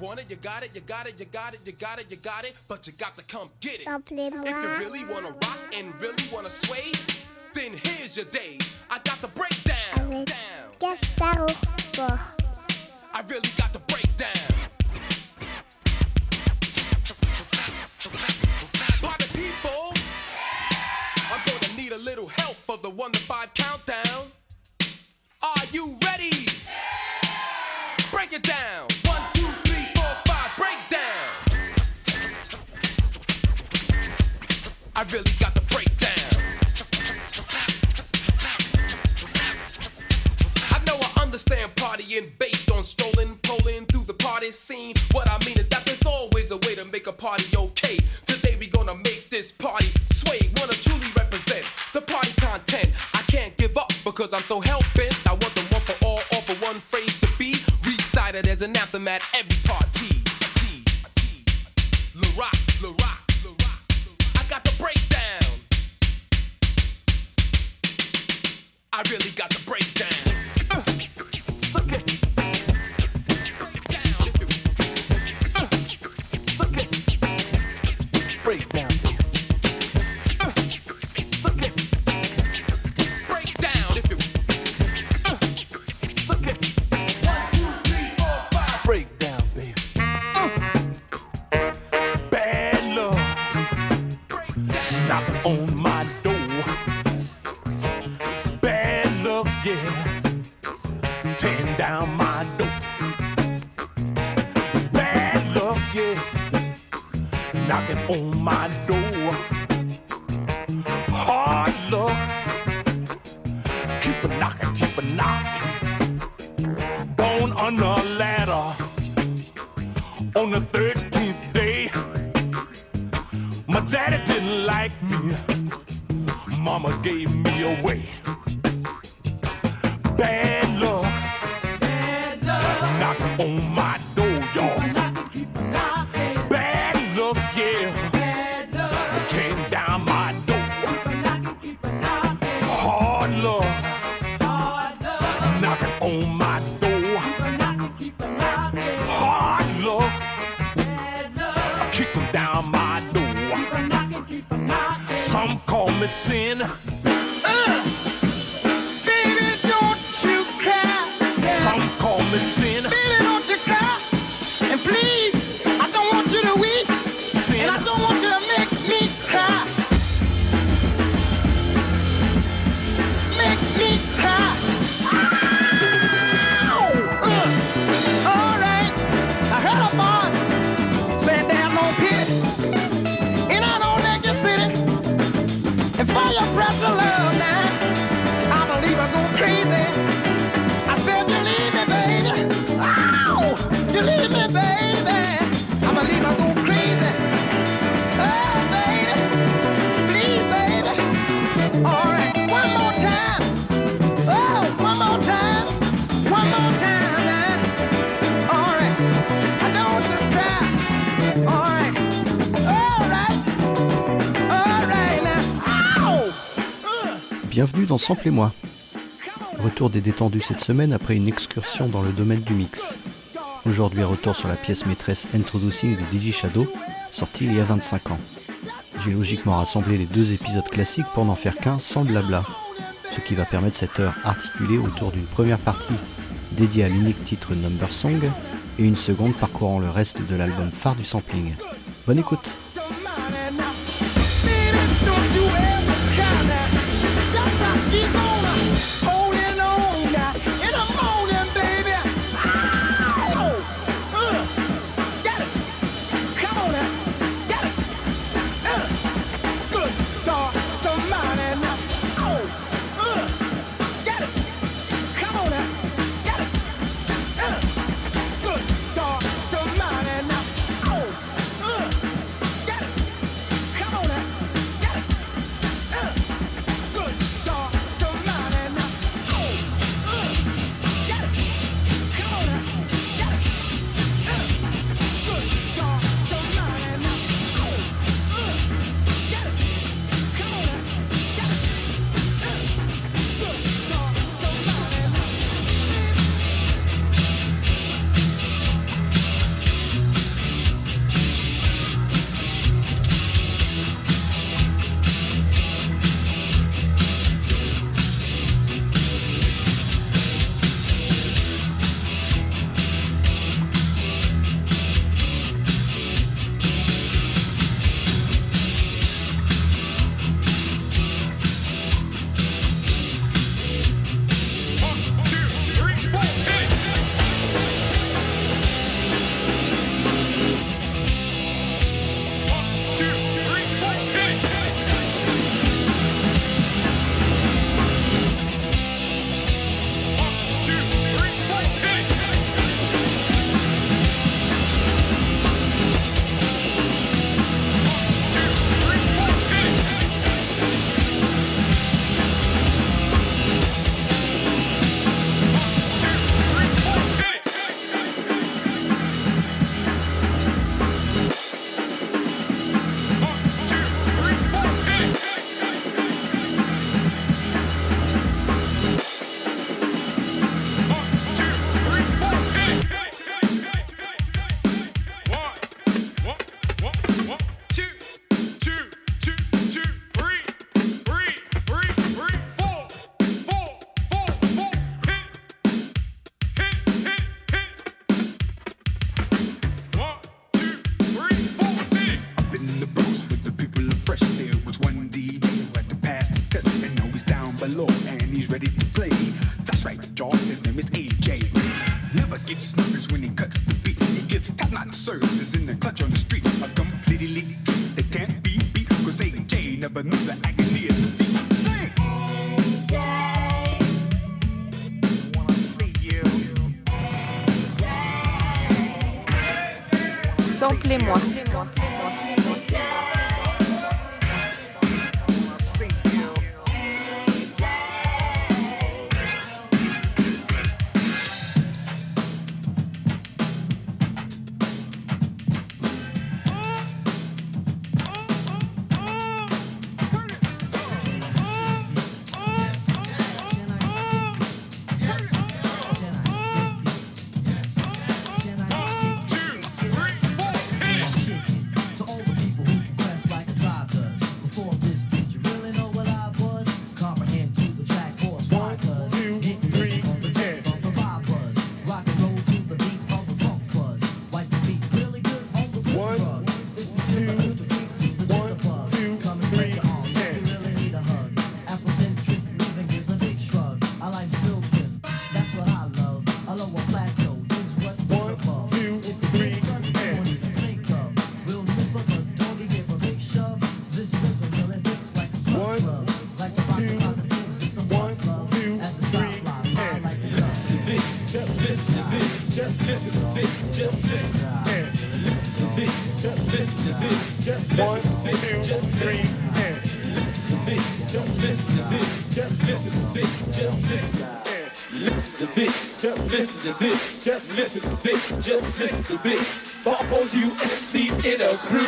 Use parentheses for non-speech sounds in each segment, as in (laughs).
want it, you got it, you got it, you got it, you got it, you got it, but you got to come get it. If you really wanna rock and really wanna sway, then here's your day. I got the breakdown. Down. I really got bienvenue dans Sample et moi. Retour des détendus cette semaine après une excursion dans le domaine du mix. Aujourd'hui, retour sur la pièce maîtresse Introducing de DJ Shadow, sortie il y a 25 ans. J'ai logiquement rassemblé les deux épisodes classiques pour n'en faire qu'un sans blabla, ce qui va permettre cette heure articulée autour d'une première partie dédiée à l'unique titre Number Song et une seconde parcourant le reste de l'album phare du sampling. Bonne écoute! Chico! Lemoine. listen to this, just listen to this. For all you MCs in a crew,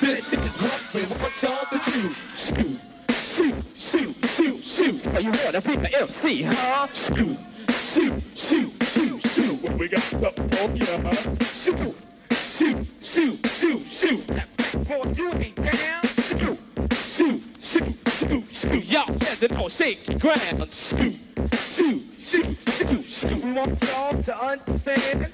this is what we want y'all to do. Scoot, shoot, shoot, shoot, shoot. So you wanna be the MC, huh? Scoot, shoot, shoot, shoot, shoot. Well, we got something for you, huh? Shoot, shoot, shoot, shoot, shoot. For you ain't down. Scoot, shoot, shoot, shoot, shoot. Y'all peasant on shaky ground. Shoot, shoot, shoot, shoot, shoot. We want y'all to understand.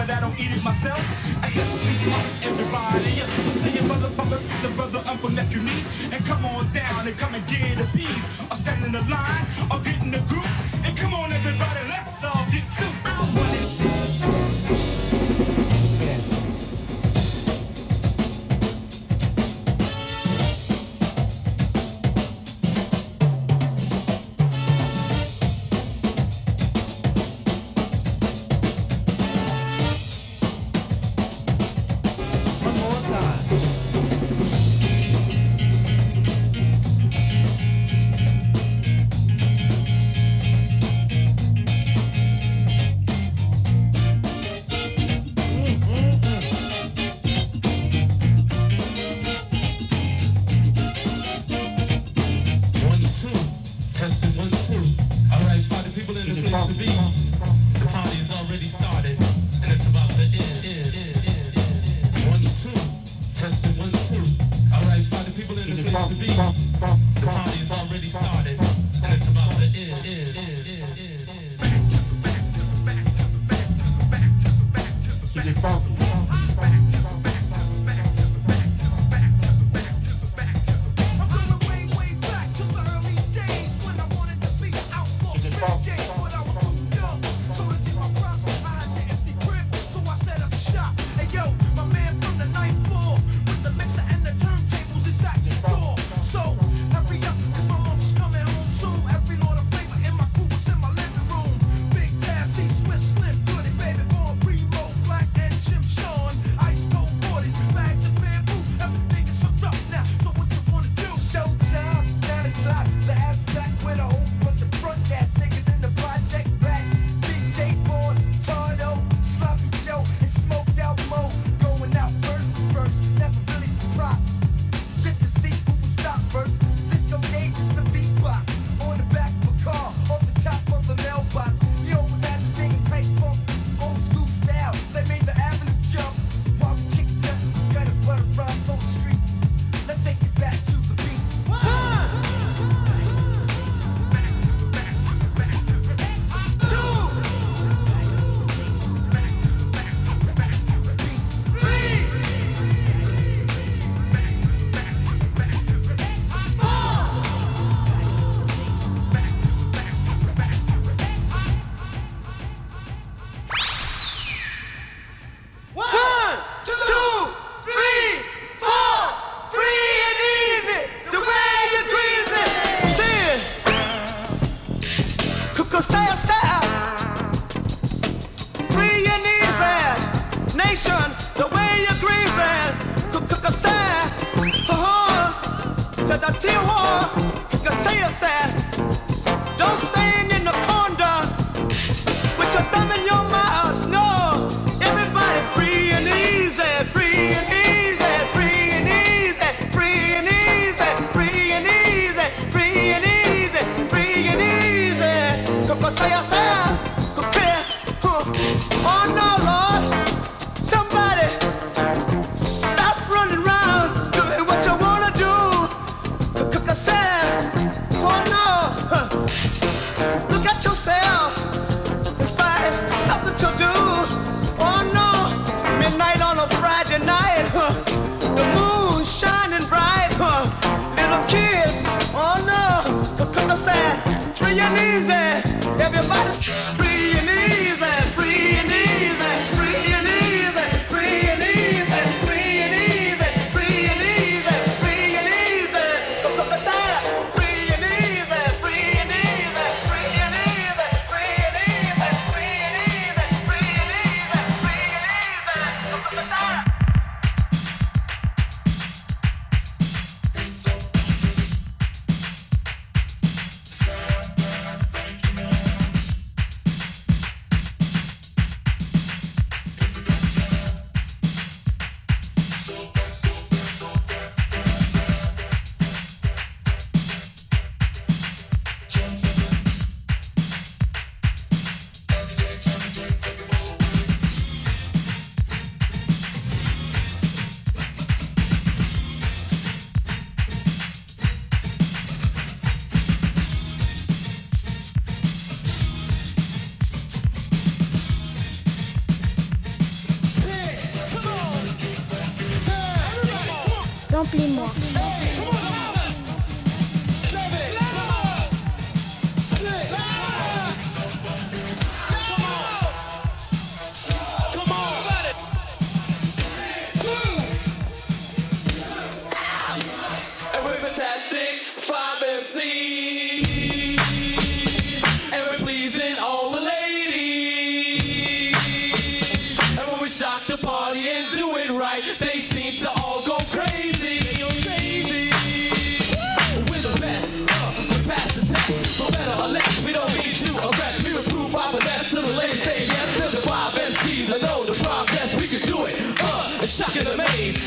But I don't eat it myself. I just shining bright. Huh? Little kids, oh no, cause I said free and easy. Everybody's free and easy.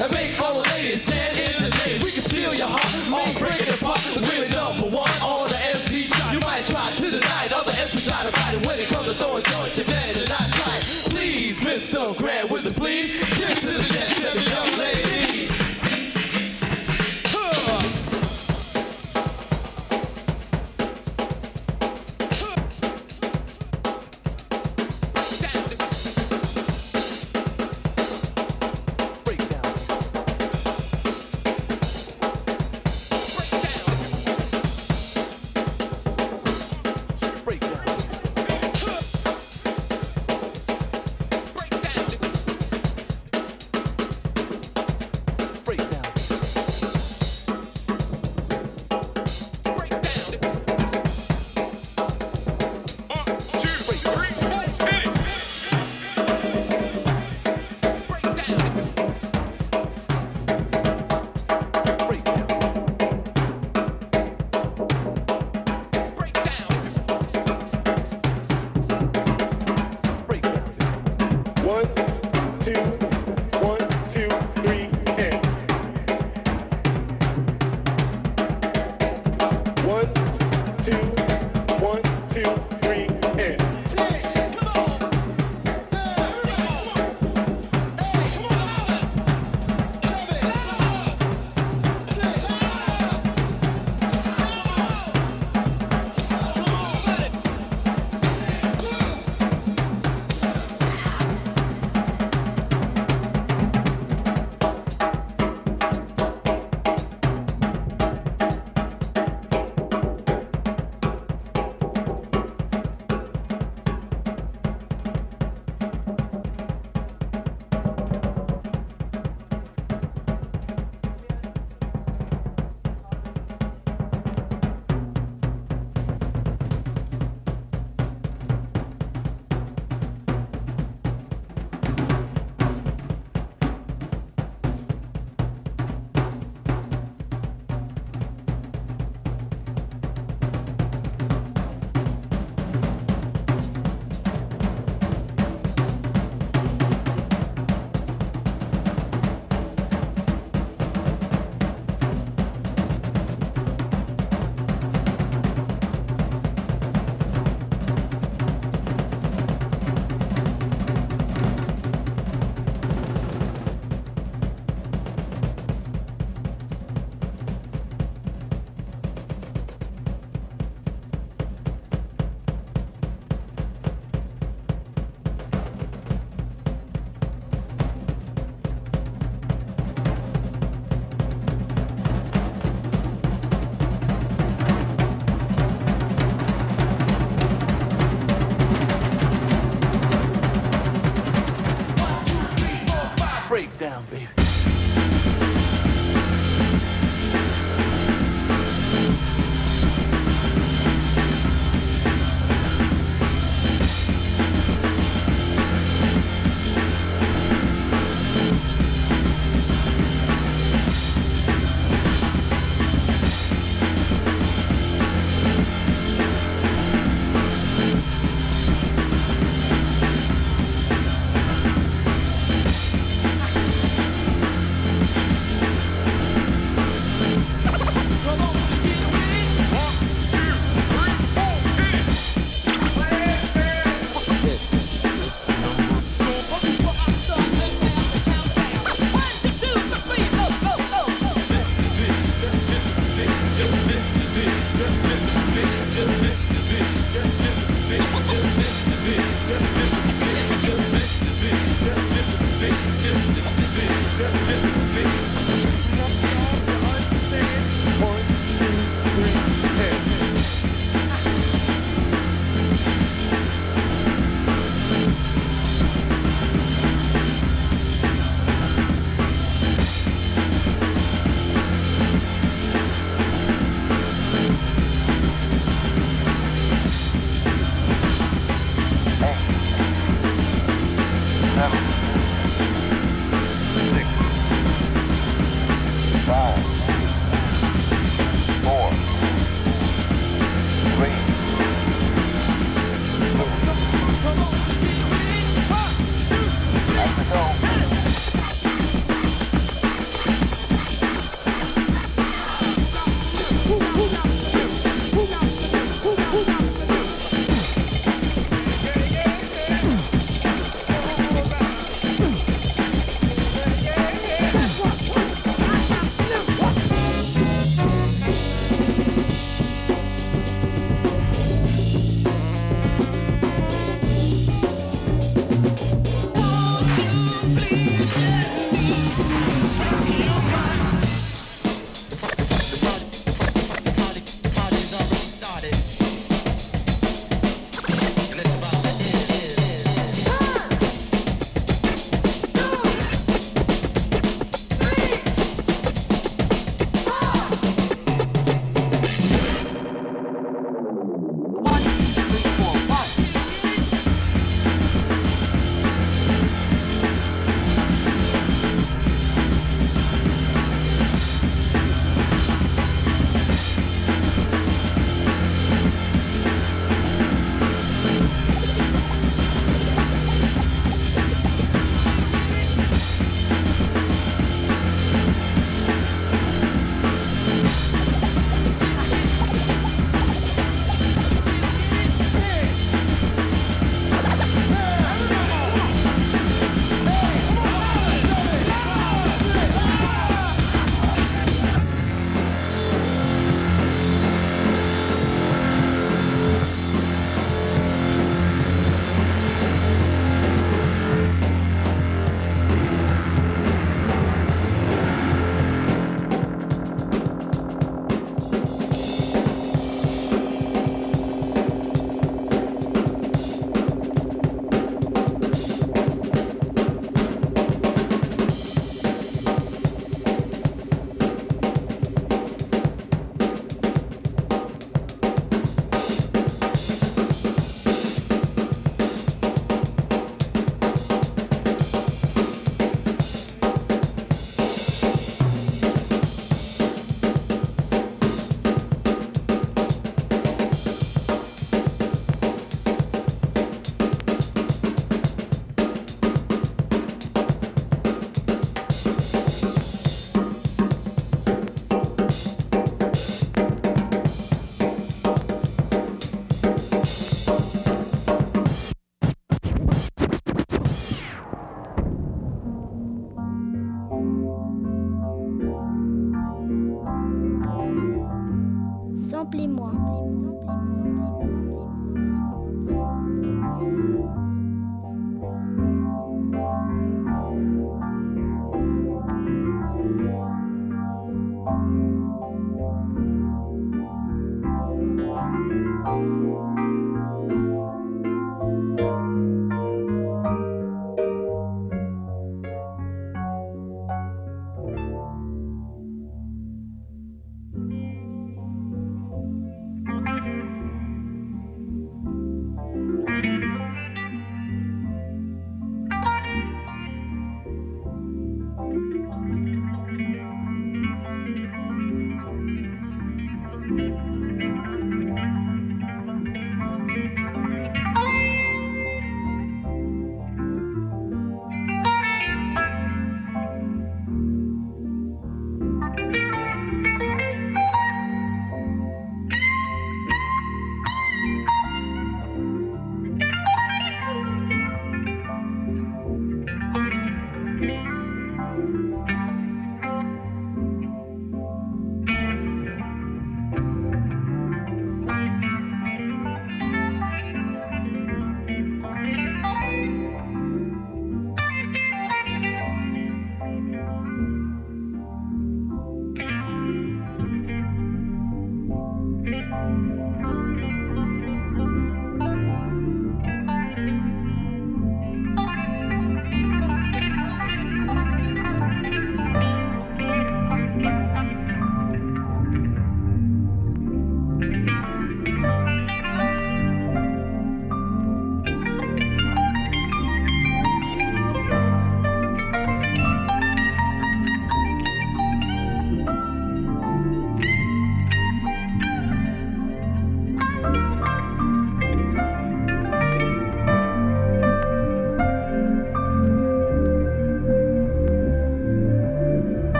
and make all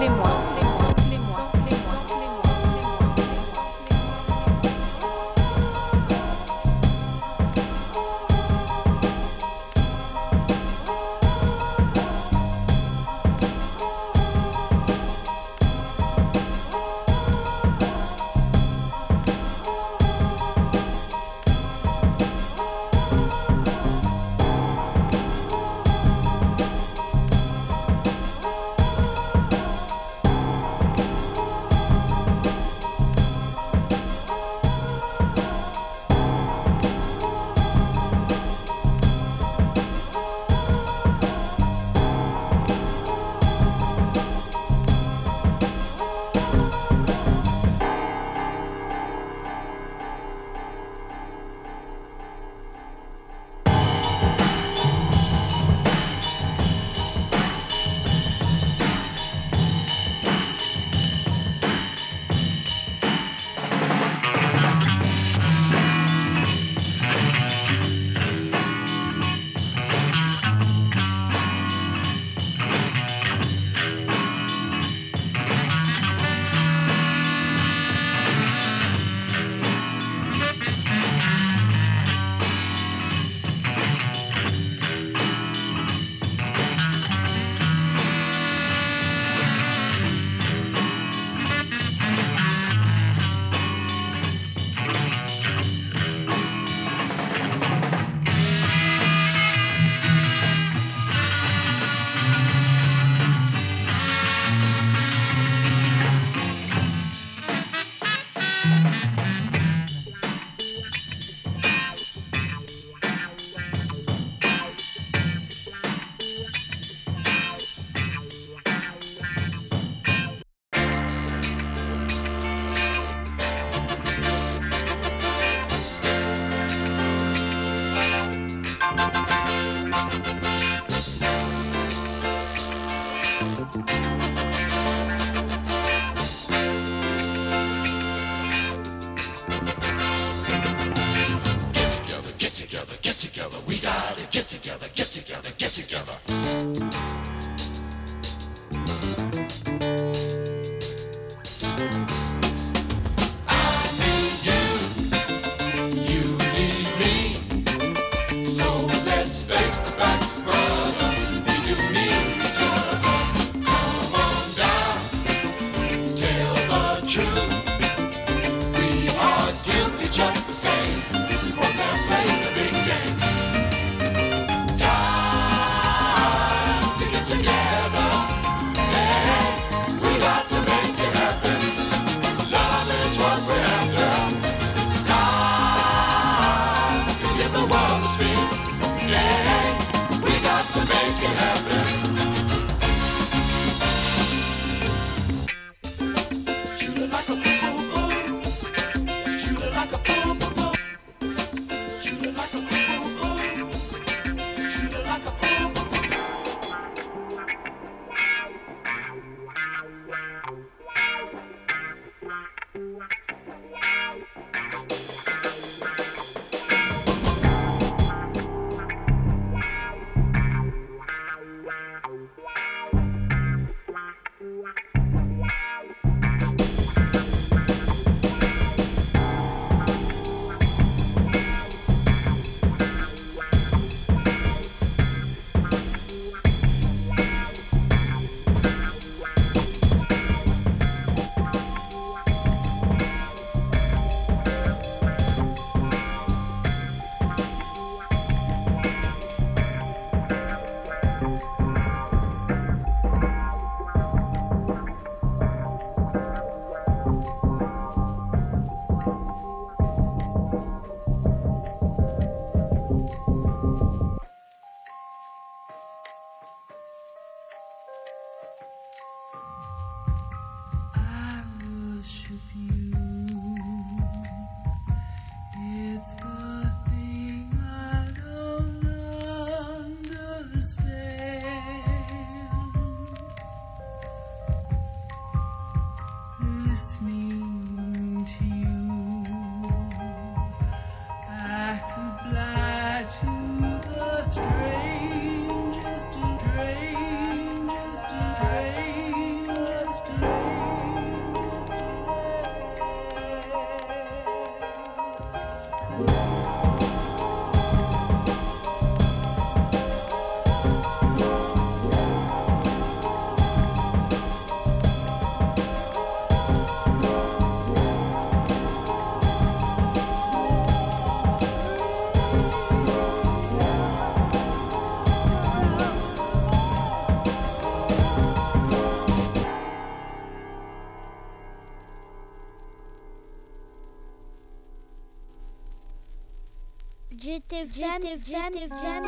лимон. J'étais fan, j'étais fan,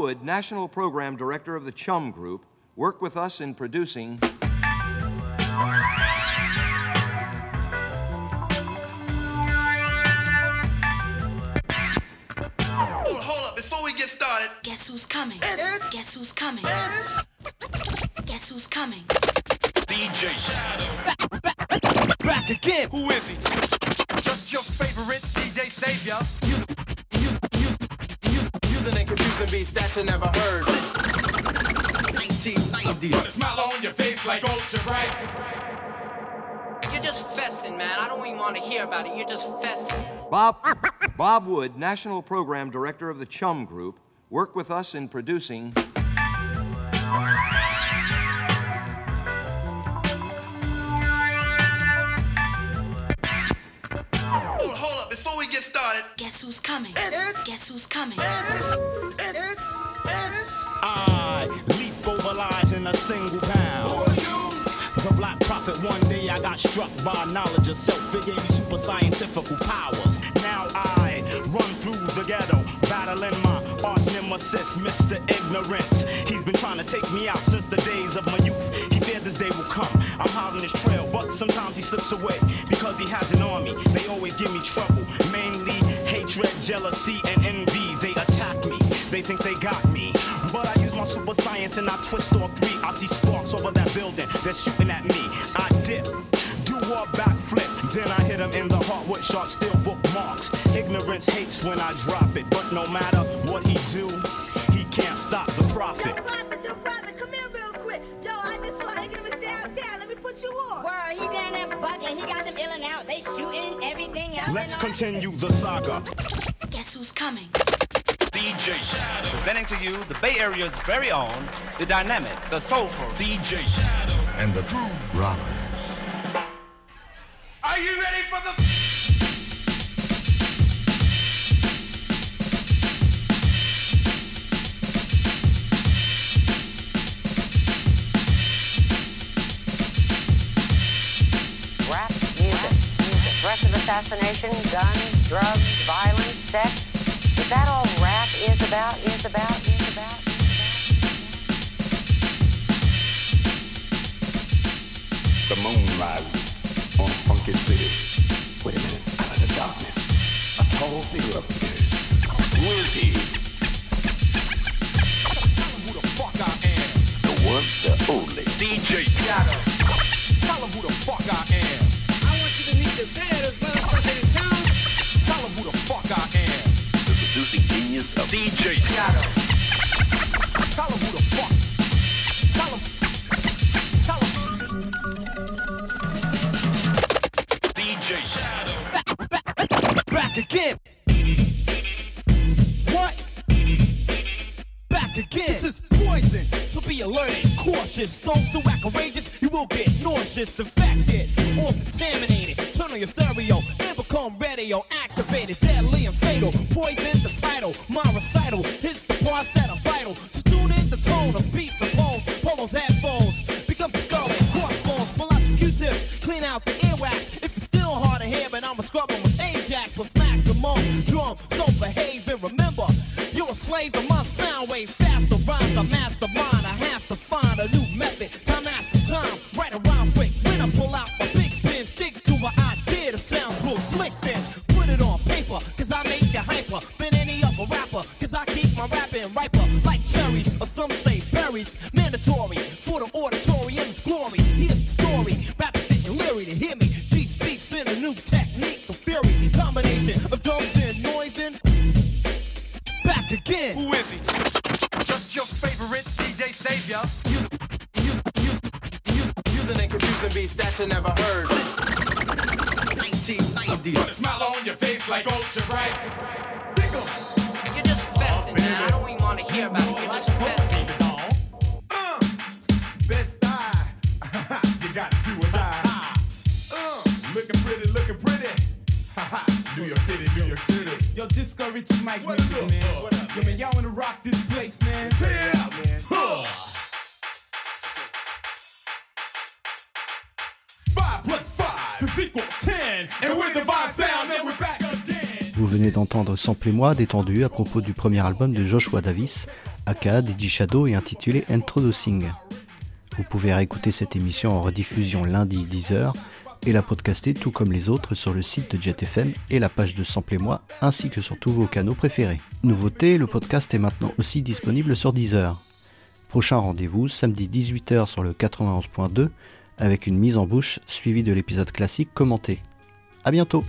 Wood, National Program Director of the Chum Group, worked with us in producing. You're just fessing. Bob, Bob Wood, National Program Director of the Chum Group, worked with us in producing. Hold, hold up, before we get started. Guess who's coming? It's, Guess who's coming? I leap over lies in a single pound. Prophet, one day I got struck by knowledge of self. It gave me super scientific powers. Now I run through the ghetto, battling my arch nemesis, Mr. Ignorance. He's been trying to take me out since the days of my youth. He feared this day will come. I'm on his trail, but sometimes he slips away because he has an army. They always give me trouble, mainly hatred, jealousy, and envy. They attack me, they think they got me. But I use my super science and I twist all three. I see sparks over that building, they're shooting at me. I dip, do a backflip, then I hit him in the heart with sharp steel bookmarks. Ignorance hates when I drop it, but no matter what he do, he can't stop the profit. Prophet, yo, prophet, come here real quick. Yo, I just saw Ignorance downtown. Let me put you on. Word, he down there bugging. He got them ill and out. They shooting everything else. Let's continue the saga. Guess who's coming? DJ Shadow. Presenting to you the Bay Area's very own, the dynamic, the soulful DJ Shadow. and the groove rock. Are you ready for the. Rap, music, music. Threats of assassination, guns, drugs, violence, sex. Is that all rap is about, is about, is about? The moon rises on Funky City. Wait a minute, out of the darkness, a tall figure appears. Who is he? Tell him Who the fuck I am? The one, the only. DJ Shadow. Tell him who the fuck I am. I want you to meet the baddest DJ. Tell him who the fuck. Tell him. Tell him. DJ Shadow. Back again. What? Back again. This is poison, so be alert and cautious. Don't so act courageous, you will get nauseous, infected, smile on your face like ultra bright. You're just fessing, man. I don't even want to hear about it. You're just fessing. Uh, Best eye. (laughs) you gotta do or die. Uh, looking pretty, looking pretty. (laughs) New York City, New York City. Yo, discourage Mike music, man. Yo, man, y'all wanna rock this place, man? Venez d'entendre Samplez-moi détendu à propos du premier album de Joshua Davis, aka DJ Shadow et intitulé Introducing. Vous pouvez réécouter cette émission en rediffusion lundi 10h et la podcaster tout comme les autres sur le site de JetFM et la page de Samplez-moi ainsi que sur tous vos canaux préférés. Nouveauté, le podcast est maintenant aussi disponible sur Deezer. Prochain rendez-vous samedi 18h sur le 91.2 avec une mise en bouche suivie de l'épisode classique commenté. A bientôt